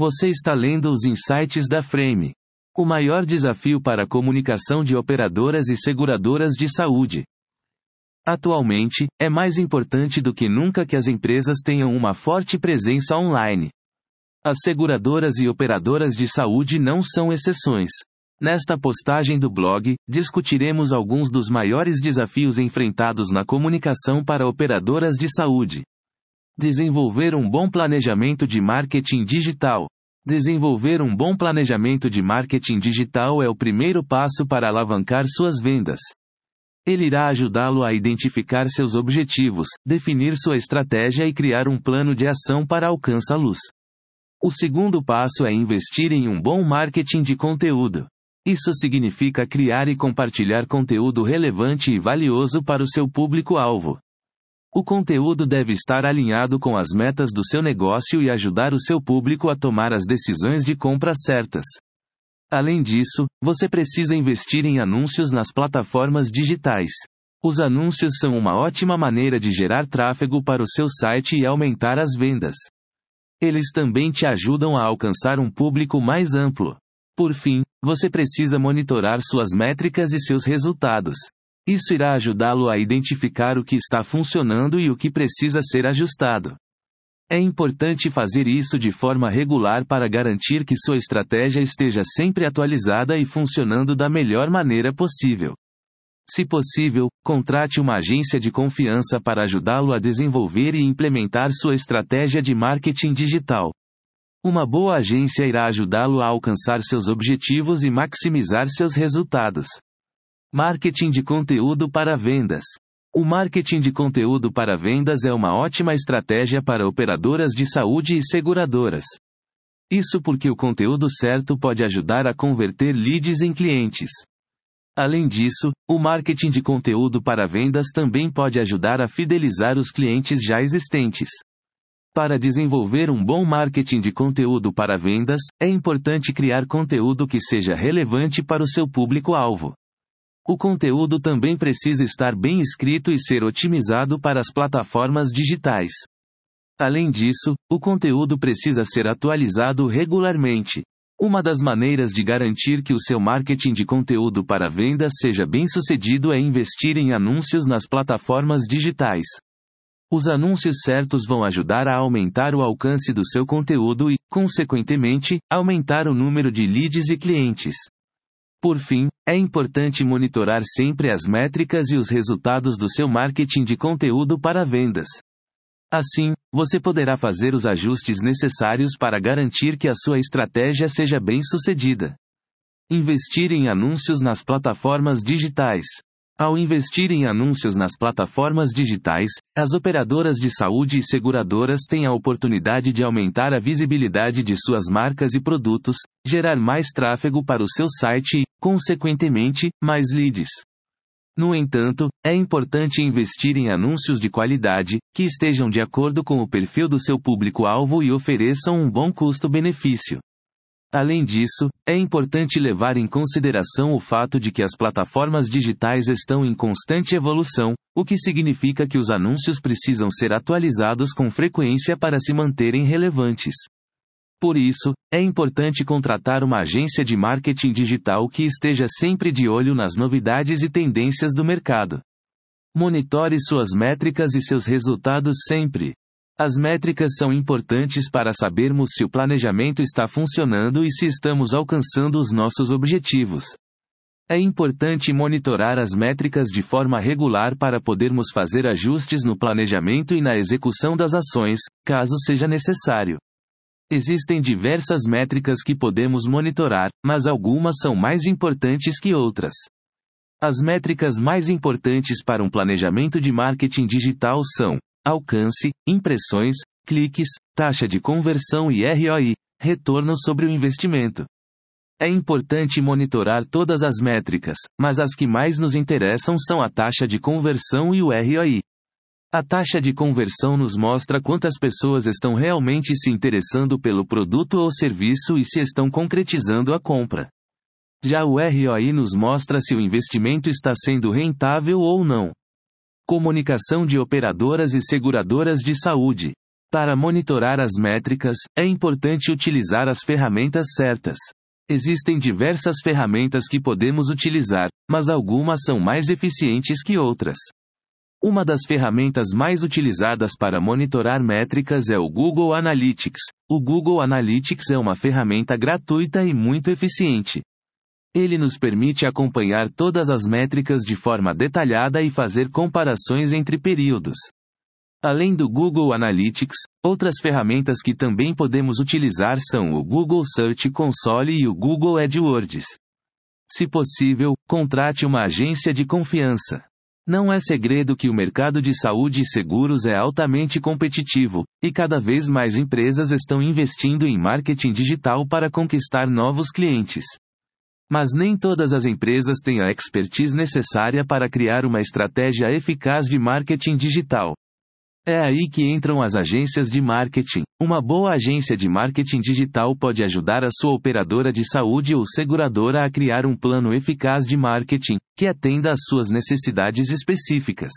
Você está lendo os insights da Frame. O maior desafio para a comunicação de operadoras e seguradoras de saúde. Atualmente, é mais importante do que nunca que as empresas tenham uma forte presença online. As seguradoras e operadoras de saúde não são exceções. Nesta postagem do blog, discutiremos alguns dos maiores desafios enfrentados na comunicação para operadoras de saúde. Desenvolver um bom planejamento de marketing digital. Desenvolver um bom planejamento de marketing digital é o primeiro passo para alavancar suas vendas. Ele irá ajudá-lo a identificar seus objetivos, definir sua estratégia e criar um plano de ação para alcançá-los. O segundo passo é investir em um bom marketing de conteúdo. Isso significa criar e compartilhar conteúdo relevante e valioso para o seu público-alvo. O conteúdo deve estar alinhado com as metas do seu negócio e ajudar o seu público a tomar as decisões de compra certas. Além disso, você precisa investir em anúncios nas plataformas digitais. Os anúncios são uma ótima maneira de gerar tráfego para o seu site e aumentar as vendas. Eles também te ajudam a alcançar um público mais amplo. Por fim, você precisa monitorar suas métricas e seus resultados. Isso irá ajudá-lo a identificar o que está funcionando e o que precisa ser ajustado. É importante fazer isso de forma regular para garantir que sua estratégia esteja sempre atualizada e funcionando da melhor maneira possível. Se possível, contrate uma agência de confiança para ajudá-lo a desenvolver e implementar sua estratégia de marketing digital. Uma boa agência irá ajudá-lo a alcançar seus objetivos e maximizar seus resultados. Marketing de conteúdo para vendas. O marketing de conteúdo para vendas é uma ótima estratégia para operadoras de saúde e seguradoras. Isso porque o conteúdo certo pode ajudar a converter leads em clientes. Além disso, o marketing de conteúdo para vendas também pode ajudar a fidelizar os clientes já existentes. Para desenvolver um bom marketing de conteúdo para vendas, é importante criar conteúdo que seja relevante para o seu público-alvo. O conteúdo também precisa estar bem escrito e ser otimizado para as plataformas digitais. Além disso, o conteúdo precisa ser atualizado regularmente. Uma das maneiras de garantir que o seu marketing de conteúdo para vendas seja bem sucedido é investir em anúncios nas plataformas digitais. Os anúncios certos vão ajudar a aumentar o alcance do seu conteúdo e, consequentemente, aumentar o número de leads e clientes. Por fim, é importante monitorar sempre as métricas e os resultados do seu marketing de conteúdo para vendas. Assim, você poderá fazer os ajustes necessários para garantir que a sua estratégia seja bem sucedida. Investir em anúncios nas plataformas digitais. Ao investir em anúncios nas plataformas digitais, as operadoras de saúde e seguradoras têm a oportunidade de aumentar a visibilidade de suas marcas e produtos, gerar mais tráfego para o seu site e, consequentemente, mais leads. No entanto, é importante investir em anúncios de qualidade, que estejam de acordo com o perfil do seu público-alvo e ofereçam um bom custo-benefício. Além disso, é importante levar em consideração o fato de que as plataformas digitais estão em constante evolução, o que significa que os anúncios precisam ser atualizados com frequência para se manterem relevantes. Por isso, é importante contratar uma agência de marketing digital que esteja sempre de olho nas novidades e tendências do mercado. Monitore suas métricas e seus resultados sempre. As métricas são importantes para sabermos se o planejamento está funcionando e se estamos alcançando os nossos objetivos. É importante monitorar as métricas de forma regular para podermos fazer ajustes no planejamento e na execução das ações, caso seja necessário. Existem diversas métricas que podemos monitorar, mas algumas são mais importantes que outras. As métricas mais importantes para um planejamento de marketing digital são alcance, impressões, cliques, taxa de conversão e ROI, retorno sobre o investimento. É importante monitorar todas as métricas, mas as que mais nos interessam são a taxa de conversão e o ROI. A taxa de conversão nos mostra quantas pessoas estão realmente se interessando pelo produto ou serviço e se estão concretizando a compra. Já o ROI nos mostra se o investimento está sendo rentável ou não. Comunicação de operadoras e seguradoras de saúde. Para monitorar as métricas, é importante utilizar as ferramentas certas. Existem diversas ferramentas que podemos utilizar, mas algumas são mais eficientes que outras. Uma das ferramentas mais utilizadas para monitorar métricas é o Google Analytics. O Google Analytics é uma ferramenta gratuita e muito eficiente. Ele nos permite acompanhar todas as métricas de forma detalhada e fazer comparações entre períodos. Além do Google Analytics, outras ferramentas que também podemos utilizar são o Google Search Console e o Google AdWords. Se possível, contrate uma agência de confiança. Não é segredo que o mercado de saúde e seguros é altamente competitivo, e cada vez mais empresas estão investindo em marketing digital para conquistar novos clientes. Mas nem todas as empresas têm a expertise necessária para criar uma estratégia eficaz de marketing digital. É aí que entram as agências de marketing. Uma boa agência de marketing digital pode ajudar a sua operadora de saúde ou seguradora a criar um plano eficaz de marketing, que atenda às suas necessidades específicas.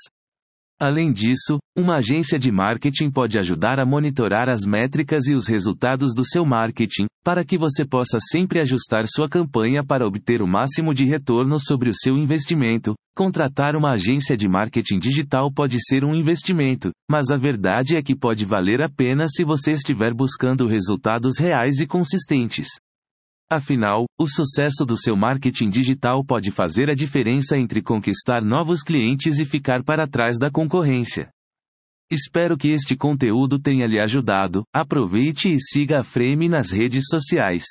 Além disso, uma agência de marketing pode ajudar a monitorar as métricas e os resultados do seu marketing, para que você possa sempre ajustar sua campanha para obter o máximo de retorno sobre o seu investimento. Contratar uma agência de marketing digital pode ser um investimento, mas a verdade é que pode valer a pena se você estiver buscando resultados reais e consistentes. Afinal, o sucesso do seu marketing digital pode fazer a diferença entre conquistar novos clientes e ficar para trás da concorrência. Espero que este conteúdo tenha lhe ajudado. Aproveite e siga a Frame nas redes sociais.